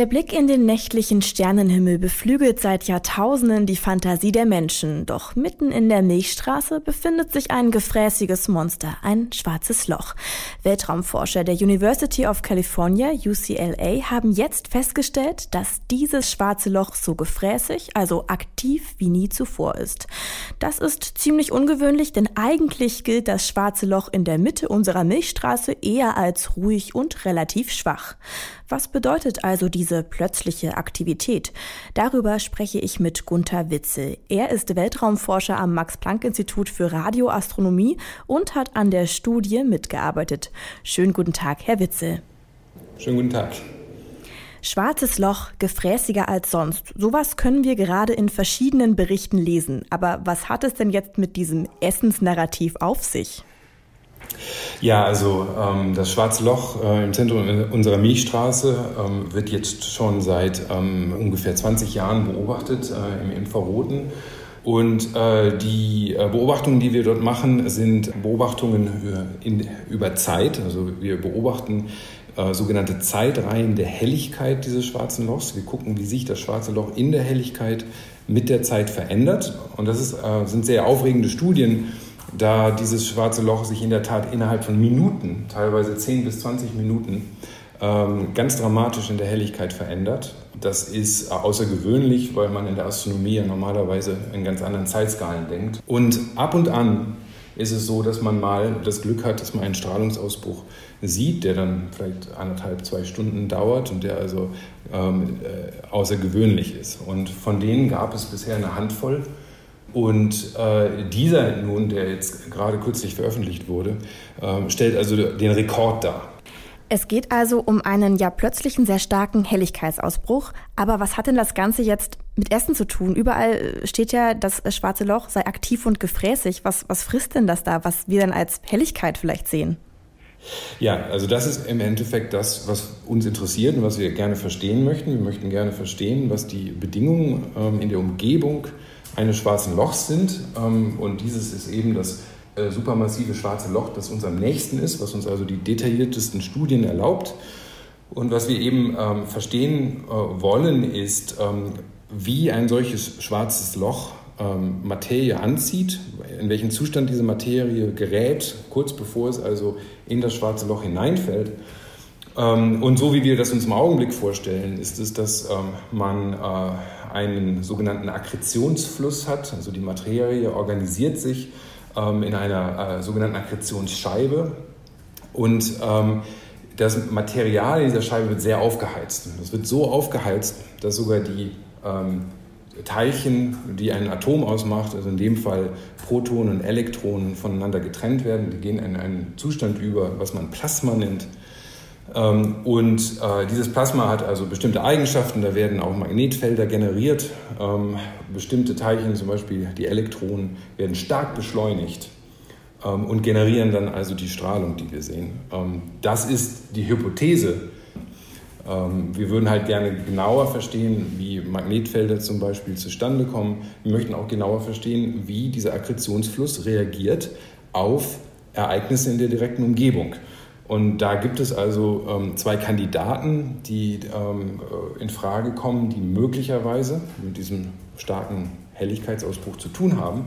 Der Blick in den nächtlichen Sternenhimmel beflügelt seit Jahrtausenden die Fantasie der Menschen. Doch mitten in der Milchstraße befindet sich ein gefräßiges Monster, ein schwarzes Loch. Weltraumforscher der University of California, UCLA, haben jetzt festgestellt, dass dieses schwarze Loch so gefräßig, also aktiv wie nie zuvor ist. Das ist ziemlich ungewöhnlich, denn eigentlich gilt das schwarze Loch in der Mitte unserer Milchstraße eher als ruhig und relativ schwach. Was bedeutet also diese plötzliche Aktivität? Darüber spreche ich mit Gunther Witzel. Er ist Weltraumforscher am Max-Planck-Institut für Radioastronomie und hat an der Studie mitgearbeitet. Schönen guten Tag, Herr Witzel. Schönen guten Tag. Schwarzes Loch, gefräßiger als sonst. Sowas können wir gerade in verschiedenen Berichten lesen. Aber was hat es denn jetzt mit diesem Essensnarrativ auf sich? Ja, also ähm, das Schwarze Loch äh, im Zentrum unserer Milchstraße ähm, wird jetzt schon seit ähm, ungefähr 20 Jahren beobachtet äh, im Infraroten. Und äh, die äh, Beobachtungen, die wir dort machen, sind Beobachtungen in, über Zeit. Also wir beobachten äh, sogenannte Zeitreihen der Helligkeit dieses schwarzen Lochs. Wir gucken, wie sich das schwarze Loch in der Helligkeit mit der Zeit verändert. Und das ist, äh, sind sehr aufregende Studien da dieses schwarze Loch sich in der Tat innerhalb von Minuten, teilweise 10 bis 20 Minuten, ähm, ganz dramatisch in der Helligkeit verändert. Das ist außergewöhnlich, weil man in der Astronomie ja normalerweise in ganz anderen Zeitskalen denkt. Und ab und an ist es so, dass man mal das Glück hat, dass man einen Strahlungsausbruch sieht, der dann vielleicht anderthalb, zwei Stunden dauert und der also ähm, äh, außergewöhnlich ist. Und von denen gab es bisher eine Handvoll. Und äh, dieser nun, der jetzt gerade kürzlich veröffentlicht wurde, äh, stellt also den Rekord dar. Es geht also um einen ja plötzlichen sehr starken Helligkeitsausbruch. Aber was hat denn das Ganze jetzt mit Essen zu tun? Überall steht ja, das schwarze Loch sei aktiv und gefräßig. Was, was frisst denn das da, was wir dann als Helligkeit vielleicht sehen? Ja, also das ist im Endeffekt das, was uns interessiert und was wir gerne verstehen möchten. Wir möchten gerne verstehen, was die Bedingungen ähm, in der Umgebung eines schwarzen Lochs sind. Ähm, und dieses ist eben das äh, supermassive schwarze Loch, das uns am nächsten ist, was uns also die detailliertesten Studien erlaubt. Und was wir eben ähm, verstehen äh, wollen, ist, ähm, wie ein solches schwarzes Loch Materie anzieht, in welchen Zustand diese Materie gerät, kurz bevor es also in das schwarze Loch hineinfällt. Und so wie wir das uns im Augenblick vorstellen, ist es, dass man äh, einen sogenannten Akkretionsfluss hat. Also die Materie organisiert sich ähm, in einer äh, sogenannten Akkretionsscheibe und ähm, das Material in dieser Scheibe wird sehr aufgeheizt. Das wird so aufgeheizt, dass sogar die ähm, Teilchen, die ein Atom ausmacht, also in dem Fall Protonen und Elektronen, voneinander getrennt werden. Die gehen in einen Zustand über, was man Plasma nennt. Ähm, und äh, dieses Plasma hat also bestimmte Eigenschaften, da werden auch Magnetfelder generiert. Ähm, bestimmte Teilchen, zum Beispiel die Elektronen, werden stark beschleunigt ähm, und generieren dann also die Strahlung, die wir sehen. Das ist die Hypothese. Wir würden halt gerne genauer verstehen, wie Magnetfelder zum Beispiel zustande kommen. Wir möchten auch genauer verstehen, wie dieser Akkretionsfluss reagiert auf Ereignisse in der direkten Umgebung. Und da gibt es also ähm, zwei Kandidaten, die ähm, äh, in Frage kommen, die möglicherweise mit diesem starken Helligkeitsausbruch zu tun haben.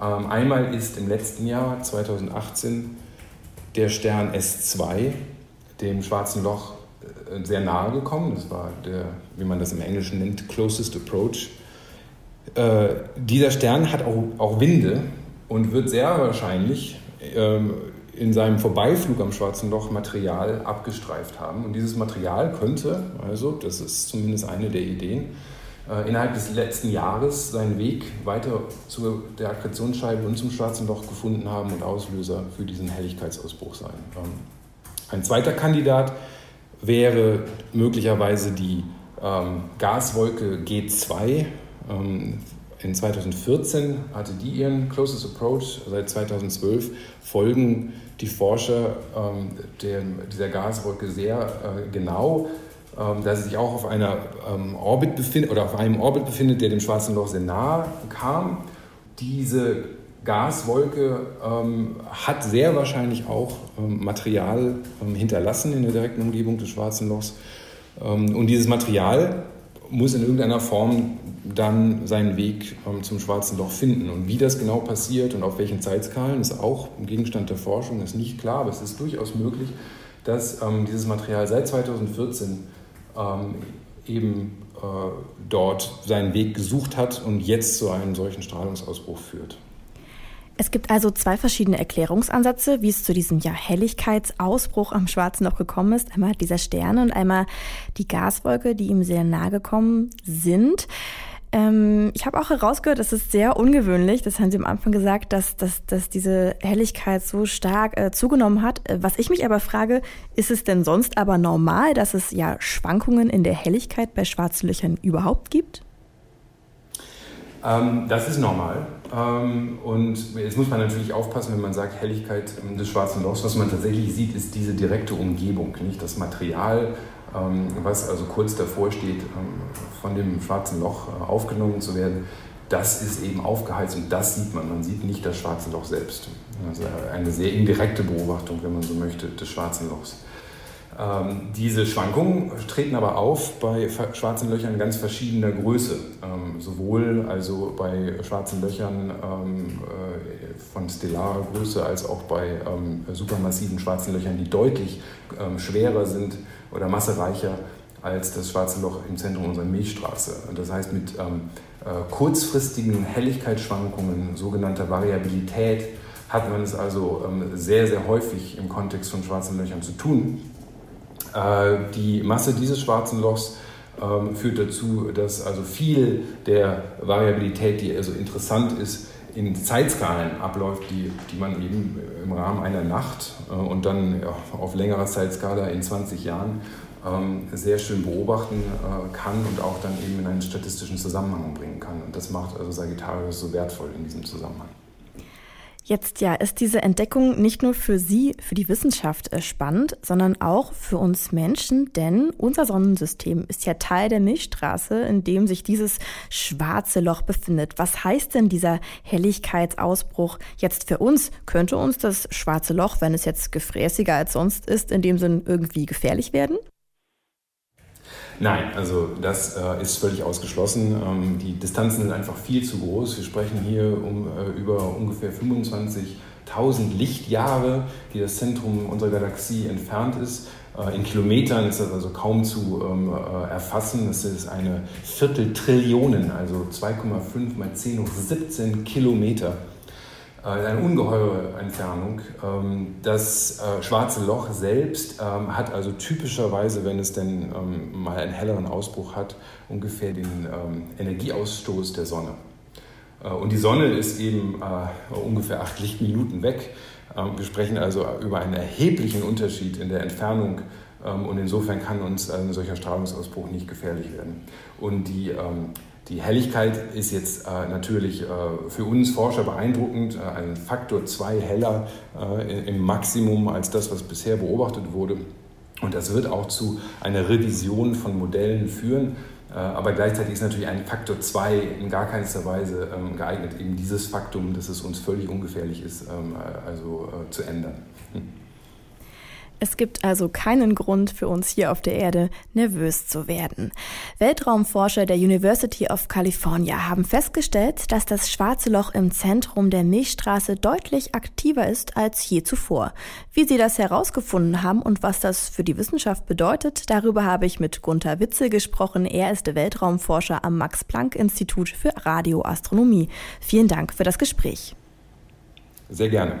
Ähm, einmal ist im letzten Jahr, 2018, der Stern S2 dem schwarzen Loch sehr nahe gekommen. Das war der, wie man das im Englischen nennt, closest approach. Äh, dieser Stern hat auch, auch Winde und wird sehr wahrscheinlich ähm, in seinem Vorbeiflug am Schwarzen Loch Material abgestreift haben. Und dieses Material könnte, also das ist zumindest eine der Ideen, äh, innerhalb des letzten Jahres seinen Weg weiter zu der Akkretionsscheibe und zum Schwarzen Loch gefunden haben und Auslöser für diesen Helligkeitsausbruch sein. Ähm, ein zweiter Kandidat wäre möglicherweise die ähm, Gaswolke G2. Ähm, in 2014 hatte die ihren Closest Approach. Seit 2012 folgen die Forscher ähm, der, dieser Gaswolke sehr äh, genau, ähm, da sie sich auch auf einer ähm, Orbit oder auf einem Orbit befindet, der dem Schwarzen Loch sehr nahe kam. Diese Gaswolke ähm, hat sehr wahrscheinlich auch ähm, Material ähm, hinterlassen in der direkten Umgebung des Schwarzen Lochs. Ähm, und dieses Material muss in irgendeiner Form dann seinen Weg ähm, zum Schwarzen Loch finden. Und wie das genau passiert und auf welchen Zeitskalen, ist auch Gegenstand der Forschung, ist nicht klar, aber es ist durchaus möglich, dass ähm, dieses Material seit 2014 eben äh, dort seinen Weg gesucht hat und jetzt zu einem solchen Strahlungsausbruch führt. Es gibt also zwei verschiedene Erklärungsansätze, wie es zu diesem ja, Helligkeitsausbruch am Schwarzen Loch gekommen ist. Einmal dieser Sterne und einmal die Gaswolke, die ihm sehr nahe gekommen sind. Ähm, ich habe auch herausgehört, es ist sehr ungewöhnlich, das haben Sie am Anfang gesagt, dass, dass, dass diese Helligkeit so stark äh, zugenommen hat. Äh, was ich mich aber frage, ist es denn sonst aber normal, dass es ja Schwankungen in der Helligkeit bei schwarzen Löchern überhaupt gibt? Ähm, das ist normal. Ähm, und jetzt muss man natürlich aufpassen, wenn man sagt Helligkeit ähm, des Schwarzen Lochs. Was man tatsächlich sieht, ist diese direkte Umgebung, nicht das Material, ähm, was also kurz davor steht, ähm, von dem schwarzen Loch äh, aufgenommen zu werden, das ist eben aufgeheizt und das sieht man. Man sieht nicht das schwarze Loch selbst. Also eine sehr indirekte Beobachtung, wenn man so möchte, des schwarzen Lochs. Ähm, diese Schwankungen treten aber auf bei schwarzen Löchern ganz verschiedener Größe. Ähm, sowohl also bei schwarzen Löchern ähm, äh, von stellarer Größe als auch bei ähm, supermassiven schwarzen Löchern, die deutlich ähm, schwerer sind oder massereicher als das schwarze Loch im Zentrum unserer Milchstraße. Das heißt, mit ähm, äh, kurzfristigen Helligkeitsschwankungen, sogenannter Variabilität, hat man es also sehr, sehr häufig im Kontext von schwarzen Löchern zu tun. Äh, die Masse dieses schwarzen Lochs ähm, führt dazu, dass also viel der Variabilität, die also interessant ist, in Zeitskalen abläuft, die, die man eben im Rahmen einer Nacht äh, und dann auf längerer Zeitskala in 20 Jahren ähm, sehr schön beobachten äh, kann und auch dann eben in einen statistischen Zusammenhang bringen kann. Und das macht also Sagittarius so wertvoll in diesem Zusammenhang. Jetzt ja, ist diese Entdeckung nicht nur für Sie, für die Wissenschaft äh, spannend, sondern auch für uns Menschen, denn unser Sonnensystem ist ja Teil der Milchstraße, in dem sich dieses schwarze Loch befindet. Was heißt denn dieser Helligkeitsausbruch jetzt für uns? Könnte uns das schwarze Loch, wenn es jetzt gefräßiger als sonst ist, in dem Sinn irgendwie gefährlich werden? Nein, also das äh, ist völlig ausgeschlossen. Ähm, die Distanzen sind einfach viel zu groß. Wir sprechen hier um, äh, über ungefähr 25.000 Lichtjahre, die das Zentrum unserer Galaxie entfernt ist. Äh, in Kilometern ist das also kaum zu ähm, äh, erfassen. Das ist eine Vierteltrillionen, also 2,5 mal 10 hoch 17 Kilometer eine ungeheure Entfernung. Ähm, das äh, schwarze Loch selbst ähm, hat also typischerweise, wenn es denn ähm, mal einen helleren Ausbruch hat, ungefähr den Energieausstoß der Sonne. Äh, und die Sonne ist eben ungefähr acht Lichtminuten weg. Wir sprechen also über einen erheblichen Unterschied in der Entfernung und insofern kann uns ein solcher Strahlungsausbruch nicht gefährlich werden. Und die die Helligkeit ist jetzt äh, natürlich äh, für uns Forscher beeindruckend, äh, ein Faktor 2 heller äh, im Maximum als das, was bisher beobachtet wurde. Und das wird auch zu einer Revision von Modellen führen. Äh, aber gleichzeitig ist natürlich ein Faktor 2 in gar keinster Weise ähm, geeignet, eben dieses Faktum, dass es uns völlig ungefährlich ist, ähm, äh, also zu ändern. Hm. Es gibt also keinen Grund für uns hier auf der Erde nervös zu werden. Weltraumforscher der University of California haben festgestellt, dass das schwarze Loch im Zentrum der Milchstraße deutlich aktiver ist als je zuvor. Wie sie das herausgefunden haben und was das für die Wissenschaft bedeutet, darüber habe ich mit Gunther Witzel gesprochen. Er ist Weltraumforscher am Max Planck Institut für Radioastronomie. Vielen Dank für das Gespräch. Sehr gerne.